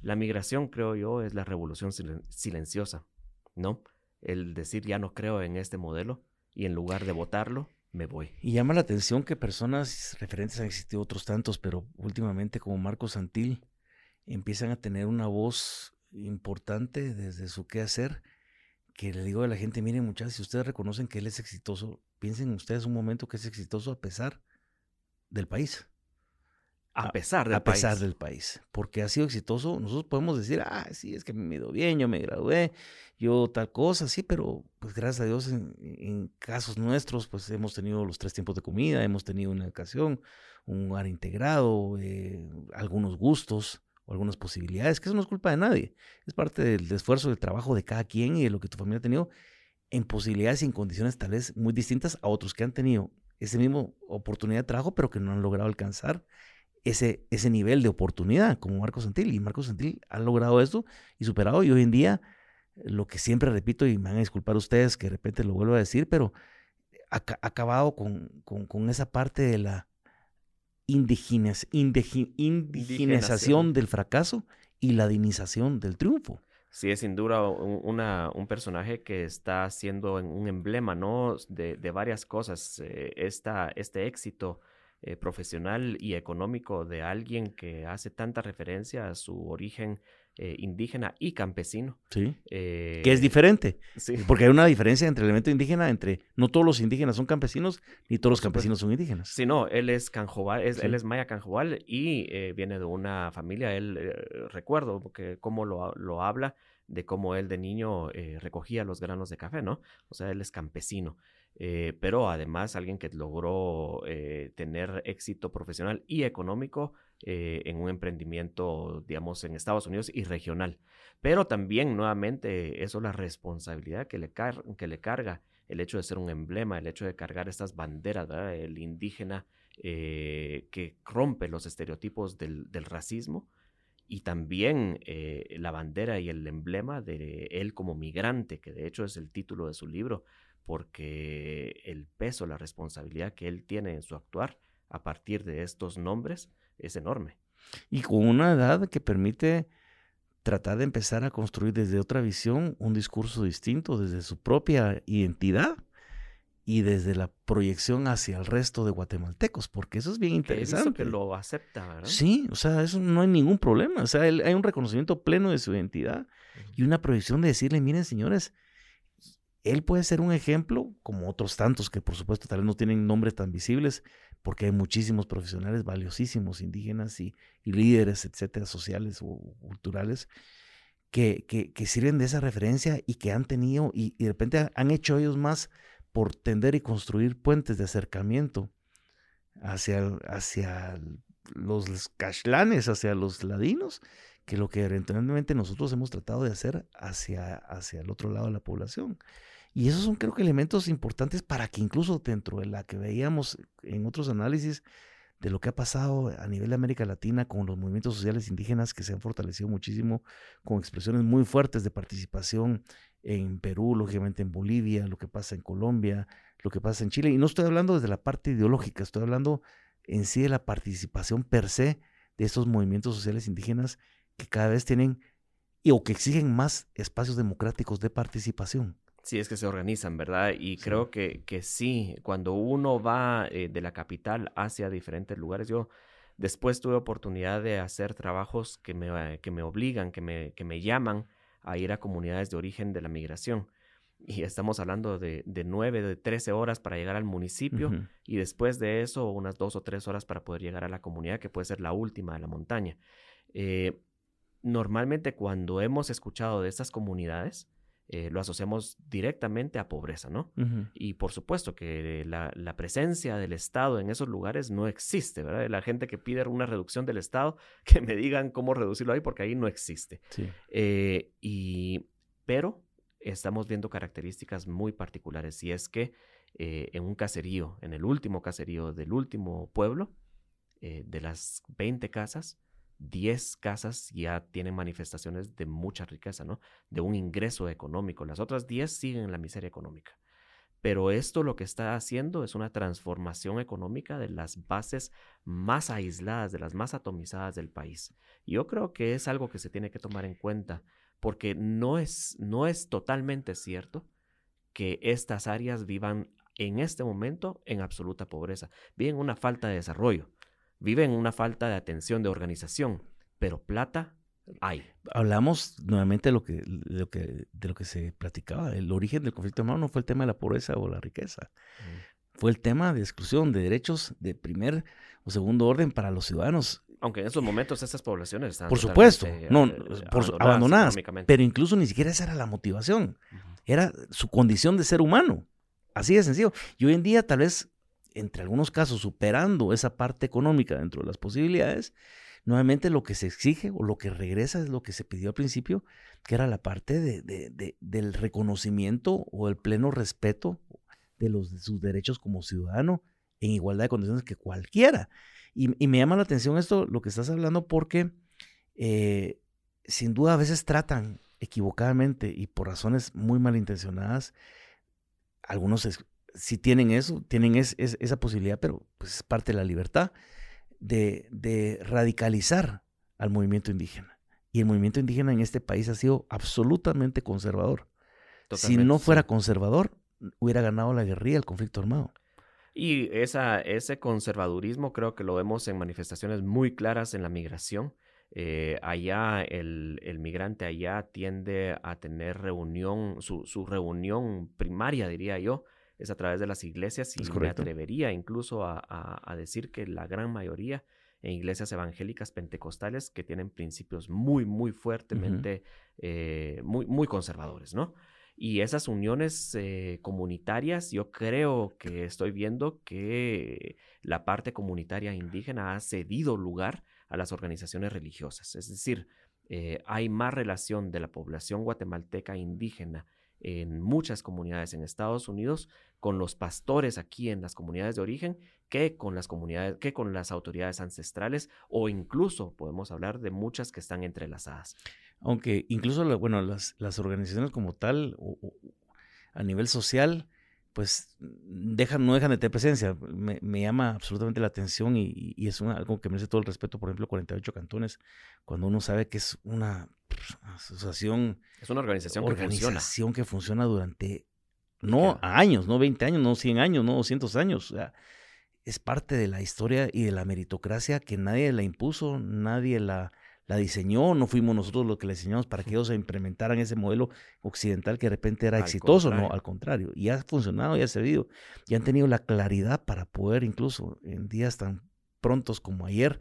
La migración, creo yo, es la revolución silenciosa, ¿no? El decir ya no creo en este modelo y en lugar de votarlo, me voy. Y llama la atención que personas referentes han existido otros tantos, pero últimamente como Marco Santil empiezan a tener una voz importante desde su quehacer, que le digo a la gente, miren muchachos, si ustedes reconocen que él es exitoso, piensen ustedes un momento que es exitoso a pesar del país. A pesar del a país. pesar del país. Porque ha sido exitoso. Nosotros podemos decir, ah, sí, es que me ido bien, yo me gradué, yo tal cosa, sí, pero pues gracias a Dios en, casos nuestros, pues hemos tenido los tres tiempos de comida, hemos tenido una educación, un lugar integrado, eh, algunos gustos o algunas posibilidades, que eso no es culpa de nadie. Es parte del esfuerzo, del trabajo de cada quien y de lo que tu familia ha tenido en posibilidades y en condiciones tal vez muy distintas a otros que han tenido ese mismo oportunidad de trabajo, pero que no han logrado alcanzar ese, ese nivel de oportunidad, como Marco Santil. Y Marco Santil ha logrado esto y superado. Y hoy en día, lo que siempre repito, y me van a disculpar ustedes que de repente lo vuelvo a decir, pero ha, acabado con, con, esa parte de la indigenes, indigenización del fracaso y la dinización del triunfo. Sí, es sin duda un, una, un personaje que está siendo un emblema, ¿no? De, de varias cosas. Eh, este éxito eh, profesional y económico de alguien que hace tanta referencia a su origen eh, indígena y campesino. Sí. que es diferente. Sí. Porque hay una diferencia entre el elemento indígena, entre no todos los indígenas son campesinos, ni todos los campesinos son indígenas. Sí, no, él es canjobal, es, él es maya canjobal y viene de una familia, él recuerdo porque cómo lo, lo habla, de cómo él de niño eh, recogía los granos de café, ¿no? O sea, él es campesino, eh, pero además alguien que logró eh, tener éxito profesional y económico en un emprendimiento, digamos, en Estados Unidos y regional. Pero también, nuevamente, eso es la responsabilidad que le, que le carga el hecho de ser un emblema, el hecho de cargar estas banderas. El indígena que rompe los estereotipos del, racismo y también eh, la bandera y el emblema de él como migrante, que de hecho es el título de su libro, porque el peso, la responsabilidad que él tiene en su actuar a partir de estos nombres es enorme. Y con una edad que permite tratar de empezar a construir desde otra visión un discurso distinto, desde su propia identidad y desde la proyección hacia el resto de guatemaltecos, porque eso es bien interesante. Que lo acepta, ¿verdad? Sí, o sea, eso no hay ningún problema. O sea, hay un reconocimiento pleno de su identidad y una proyección de decirle, miren, señores, él puede ser un ejemplo, como otros tantos que por supuesto tal vez no tienen nombres tan visibles, porque hay muchísimos profesionales valiosísimos, indígenas y, líderes, etcétera, sociales o culturales, que, sirven de esa referencia y que han tenido, y, y de repente han hecho ellos más por tender y construir puentes de acercamiento hacia, hacia los cashlanes, hacia los ladinos, que lo que eventualmente nosotros hemos tratado de hacer hacia, hacia el otro lado de la población. Y esos son creo que elementos importantes para que incluso dentro de la que veíamos en otros análisis de lo que ha pasado a nivel de América Latina con los movimientos sociales indígenas que se han fortalecido muchísimo, con expresiones muy fuertes de participación en Perú, lógicamente en Bolivia, lo que pasa en Colombia, lo que pasa en Chile. Y no estoy hablando desde la parte ideológica, estoy hablando en sí de la participación per se de estos movimientos sociales indígenas que cada vez tienen y, o que exigen más espacios democráticos de participación. Sí, es que se organizan, ¿verdad? Y creo que, que sí, cuando uno va eh, de la capital hacia diferentes lugares, yo después tuve oportunidad de hacer trabajos que me, que me obligan, que me, que me llaman a ir a comunidades de origen de la migración. Y estamos hablando de, de 9, de 13 horas para llegar al municipio y después de eso unas dos o tres horas para poder llegar a la comunidad, que puede ser la última de la montaña. Eh, normalmente cuando hemos escuchado de estas comunidades, eh, lo asociamos directamente a pobreza, ¿no? Y por supuesto que la, presencia del Estado en esos lugares no existe, ¿verdad? La gente que pide una reducción del Estado, que me digan cómo reducirlo ahí, porque ahí no existe. Eh, y, pero estamos viendo características muy particulares, y es que eh, en un caserío, en el último caserío del último pueblo, de las 20 casas, 10 casas ya tienen manifestaciones de mucha riqueza, ¿no? De un ingreso económico. Las otras 10 siguen en la miseria económica. Pero esto lo que está haciendo es una transformación económica de las bases más aisladas, de las más atomizadas del país. Yo creo que es algo que se tiene que tomar en cuenta, porque no es, no es totalmente cierto que estas áreas vivan en este momento en absoluta pobreza. Viven una falta de desarrollo, viven una falta de atención, de organización, pero plata hay. Hablamos nuevamente de lo que, de lo que, de lo que se platicaba. El origen del conflicto armado no fue el tema de la pobreza o la riqueza. Fue el tema de exclusión de derechos de primer o segundo orden para los ciudadanos. Aunque en esos momentos estas poblaciones están por supuesto, no, eh, abandonadas, pero incluso ni siquiera esa era la motivación, era su condición de ser humano, así de sencillo. Y hoy en día tal vez, entre algunos casos, superando esa parte económica dentro de las posibilidades, Nuevamente lo que se exige o lo que regresa es lo que se pidió al principio, que era la parte de, del reconocimiento o el pleno respeto de, los, de sus derechos como ciudadano en igualdad de condiciones que cualquiera. Y, me llama la atención esto, lo que estás hablando, porque eh, sin duda a veces tratan equivocadamente y por razones muy malintencionadas, algunos si tienen eso, tienen esa posibilidad, pero pues es parte de la libertad de, radicalizar al movimiento indígena. Y el movimiento indígena en este país ha sido absolutamente conservador. si no fuera conservador, hubiera ganado la guerrilla, el conflicto armado. Y esa, ese conservadurismo creo que lo vemos en manifestaciones muy claras en la migración. Eh, allá el, migrante allá tiende a tener reunión, su, su, reunión primaria, diría yo, es a través de las iglesias y me atrevería incluso a, decir que la gran mayoría en iglesias evangélicas pentecostales que tienen principios muy, muy fuertemente, eh, muy, muy conservadores, ¿no? Y esas uniones eh, comunitarias, yo creo que estoy viendo que la parte comunitaria indígena ha cedido lugar a las organizaciones religiosas. Es decir, eh, hay más relación de la población guatemalteca indígena en muchas comunidades en Estados Unidos con los pastores aquí en las comunidades de origen que con las comunidades que con las autoridades ancestrales o incluso podemos hablar de muchas que están entrelazadas. Aunque incluso bueno, las, las organizaciones como tal a nivel social pues dejan, no dejan de tener presencia. Me, llama absolutamente la atención y, es algo que merece todo el respeto, por ejemplo, 48 cantones, cuando uno sabe que es una asociación. Es una organización, que funciona. que funciona durante, no años, no 20 años, no 100 años, no 200 años. O sea, es parte de la historia y de la meritocracia que nadie la impuso, nadie la la diseñó, no fuimos nosotros los que la diseñamos para que ellos implementaran ese modelo occidental que de repente era exitoso, no, al contrario, y ha funcionado y ha servido, y han tenido la claridad para poder incluso en días tan prontos como ayer,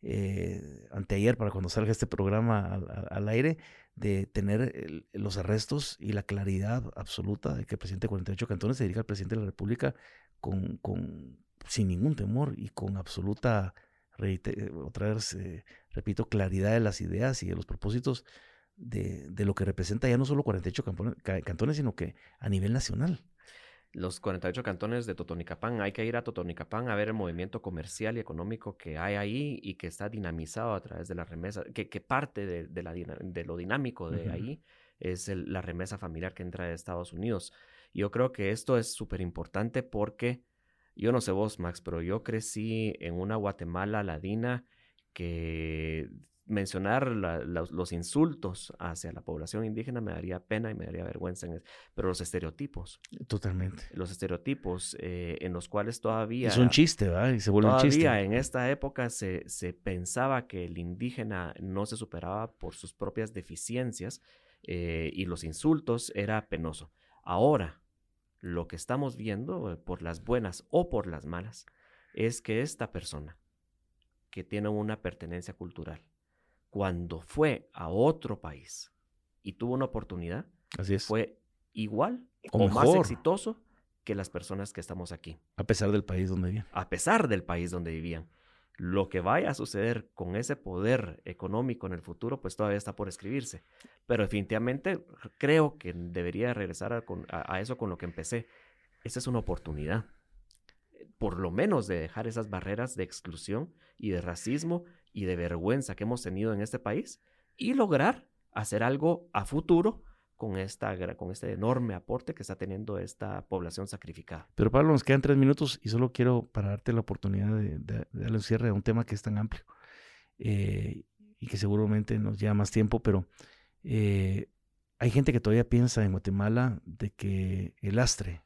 eh, anteayer, para cuando salga este programa al, aire, de tener los arrestos y la claridad absoluta de que el presidente de 48 cantones se dirija al presidente de la República con, con sin ningún temor y con absoluta otra vez, eh, repito, claridad de las ideas y de los propósitos de, lo que representa ya no solo 48 cantones, sino que a nivel nacional. Los 48 cantones de Totonicapán, hay que ir a Totonicapán a ver el movimiento comercial y económico que hay ahí y que está dinamizado a través de la remesa, que, parte de, la, de, lo dinámico de ahí es la remesa familiar que entra de Estados Unidos. Yo creo que esto es súper importante porque yo no sé vos, Max, pero yo crecí en una Guatemala ladina que mencionar los, insultos hacia la población indígena me daría pena y me daría vergüenza, pero los estereotipos. Totalmente. Los estereotipos eh, en los cuales todavía... Es un chiste, ¿verdad? Y se vuelve un chiste. Todavía en esta época se, se, pensaba que el indígena no se superaba por sus propias deficiencias eh, y los insultos era penoso. Ahora, lo que estamos viendo, eh, por las buenas o por las malas, es que esta persona que tiene una pertenencia cultural, cuando fue a otro país y tuvo una oportunidad, Así fue igual o, más exitoso que las personas que estamos aquí. A pesar del país donde vivían. A pesar del país donde vivían lo que vaya a suceder con ese poder económico en el futuro, pues todavía está por escribirse. Pero definitivamente creo que debería regresar a, eso con lo que empecé. Esa es una oportunidad, por lo menos de dejar esas barreras de exclusión y de racismo y de vergüenza que hemos tenido en este país y lograr hacer algo a futuro con, esta, con este enorme aporte que está teniendo esta población sacrificada. Pero Pablo, nos quedan tres minutos y solo quiero para darte la oportunidad de, darle un cierre a un tema que es tan amplio eh, y que seguramente nos lleva más tiempo, pero eh, hay gente que todavía piensa en Guatemala de que el astre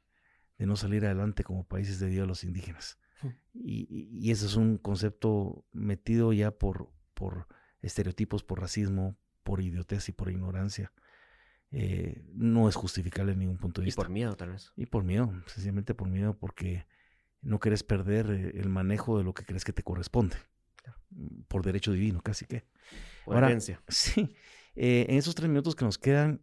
de no salir adelante como países de Dios a los indígenas. Hmm. Y, y, ese es un concepto metido ya por, por estereotipos, por racismo, por idiotez y por ignorancia. Eh, no es justificable en ningún punto de vista. Y por miedo, tal vez. Y por miedo, sencillamente por miedo, porque no quieres perder eh, el manejo de lo que crees que te corresponde. Mm, por derecho divino, casi que. Por Ahora, Sí. Eh, en esos tres minutos que nos quedan,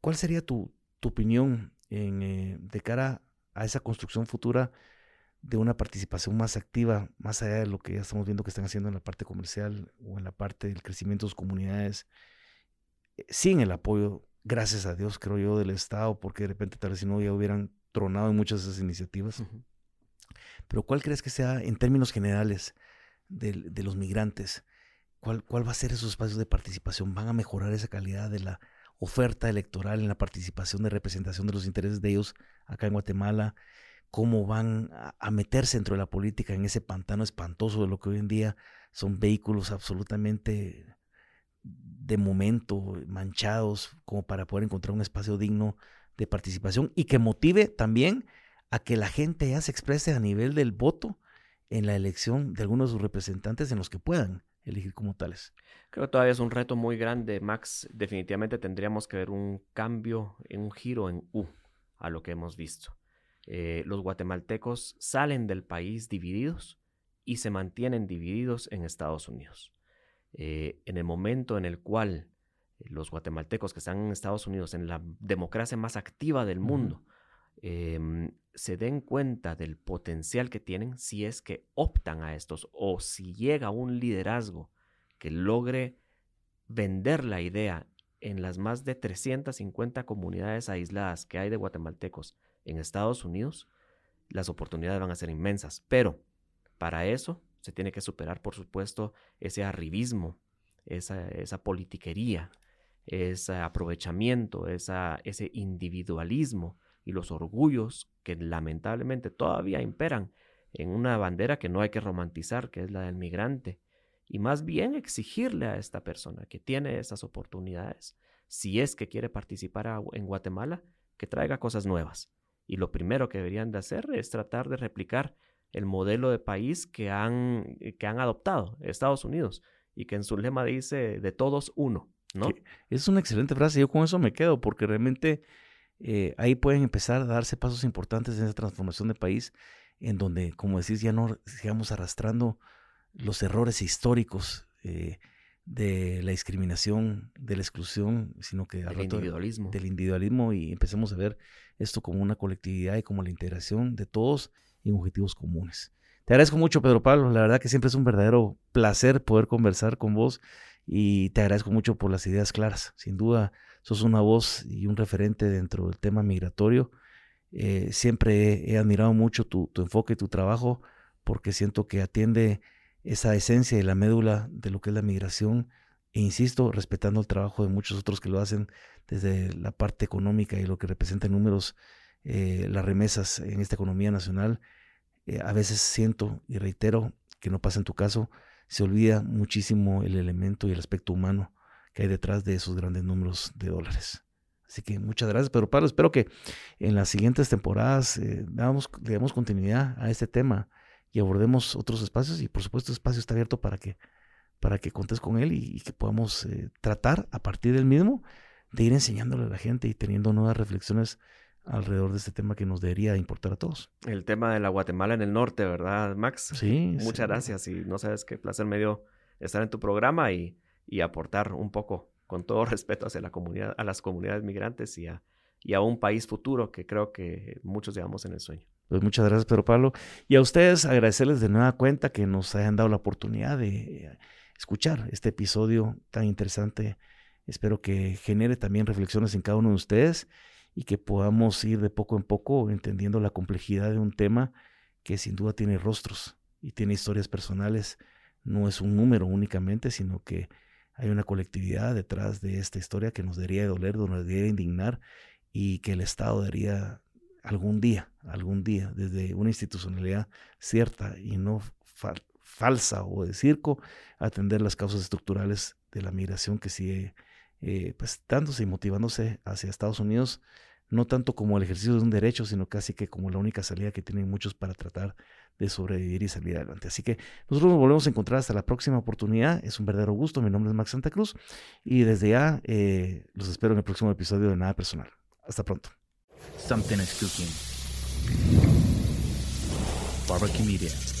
¿cuál sería tu, tu opinión en, de cara a esa construcción futura de una participación más activa, más allá de lo que ya estamos viendo que están haciendo en la parte comercial o en la parte del crecimiento de sus comunidades? sin el apoyo, gracias a Dios, creo yo, del Estado, porque de repente tal vez si no ya hubieran tronado en muchas de esas iniciativas. Pero ¿cuál crees que sea, en términos generales, de, los migrantes? ¿Cuál, ¿Cuál va a ser esos espacios de participación? ¿Van a mejorar esa calidad de la oferta electoral en la participación de representación de los intereses de ellos acá en Guatemala? ¿Cómo van a, meterse dentro de la política en ese pantano espantoso de lo que hoy en día son vehículos absolutamente de momento, manchados, como para poder encontrar un espacio digno de participación y que motive también a que la gente ya se exprese a nivel del voto en la elección de algunos de sus representantes en los que puedan elegir como tales. Creo que todavía es un reto muy grande, Max. Definitivamente tendríamos que ver un cambio, un giro en U a lo que hemos visto. Eh, los guatemaltecos salen del país divididos y se mantienen divididos en Estados Unidos. Eh, en el momento en el cual eh, los guatemaltecos que están en Estados Unidos, en la democracia más activa del mundo, em, se den cuenta del potencial que tienen si es que optan a estos o si llega un liderazgo que logre vender la idea en las más de 350 comunidades aisladas que hay de guatemaltecos en Estados Unidos, las oportunidades van a ser inmensas. Pero para eso se tiene que superar, por supuesto, ese arribismo, esa, esa politiquería, ese aprovechamiento, ese individualismo y los orgullos que lamentablemente todavía imperan en una bandera que no hay que romantizar, que es la del migrante, y más bien exigirle a esta persona que tiene esas oportunidades, si es que quiere participar en Guatemala, que traiga cosas nuevas. Y lo primero que deberían de hacer es tratar de replicar el modelo de país que han, eh, que han adoptado Estados Unidos y que en su lema dice de todos uno, ¿no? Es una excelente frase, yo con eso me quedo porque realmente eh, ahí pueden empezar a darse pasos importantes en esa transformación de país en donde, como decís, ya no sigamos arrastrando los errores históricos eh, de la discriminación, de la exclusión, sino que del individualismo. del individualismo y empecemos a ver esto como una colectividad y como la integración de todos y objetivos comunes. Te agradezco mucho, Pedro Pablo. La verdad que siempre es un verdadero placer poder conversar con vos y te agradezco mucho por las ideas claras. Sin duda, sos una voz y un referente dentro del tema migratorio. Eh, siempre he, admirado mucho tu, tu enfoque, tu trabajo, porque siento que atiende esa esencia y la médula de lo que es la migración. E insisto, respetando el trabajo de muchos otros que lo hacen desde la parte económica y lo que representa en números eh, las remesas en esta economía nacional, eh, a veces siento y reitero que no pasa en tu caso, se olvida muchísimo el elemento y el aspecto humano que hay detrás de esos grandes números de dólares. Así que muchas gracias, Pedro Pablo. Espero que en las siguientes temporadas eh, damos, le demos continuidad a este tema y abordemos otros espacios. Y por supuesto, el espacio está abierto para que, para que contes con él y, que podamos tratar a partir del mismo de ir enseñándole a la gente y teniendo nuevas reflexiones alrededor de este tema que nos debería importar a todos. El tema de la Guatemala en el norte, ¿verdad, Max? Sí. Muchas gracias y no sabes qué placer me dio estar en tu programa y, y aportar un poco, con todo respeto hacia la comunidad, a las comunidades migrantes y a, y a un país futuro que creo que muchos llevamos en el sueño. Pues muchas gracias, Pedro Pablo. Y a ustedes agradecerles de nueva cuenta que nos hayan dado la oportunidad de escuchar este episodio tan interesante. Espero que genere también reflexiones en cada uno de ustedes y que podamos ir de poco en poco entendiendo la complejidad de un tema que sin duda tiene rostros y tiene historias personales no es un número únicamente, sino que hay una colectividad detrás de esta historia que nos debería doler, nos debería indignar y que el Estado debería algún día, algún día, desde una institucionalidad cierta y no falsa o de circo, atender las causas estructurales de la migración que sigue eh, pues dándose y motivándose hacia Estados Unidos, no tanto como el ejercicio de un derecho, sino casi que como la única salida que tienen muchos para tratar de sobrevivir y salir adelante. Así que nosotros nos volvemos a encontrar hasta la próxima oportunidad. Es un verdadero gusto. Mi nombre es Max Santa Cruz y desde ya eh, los espero en el próximo episodio de Nada Personal. Hasta pronto. Something is cooking. Barbecue Media.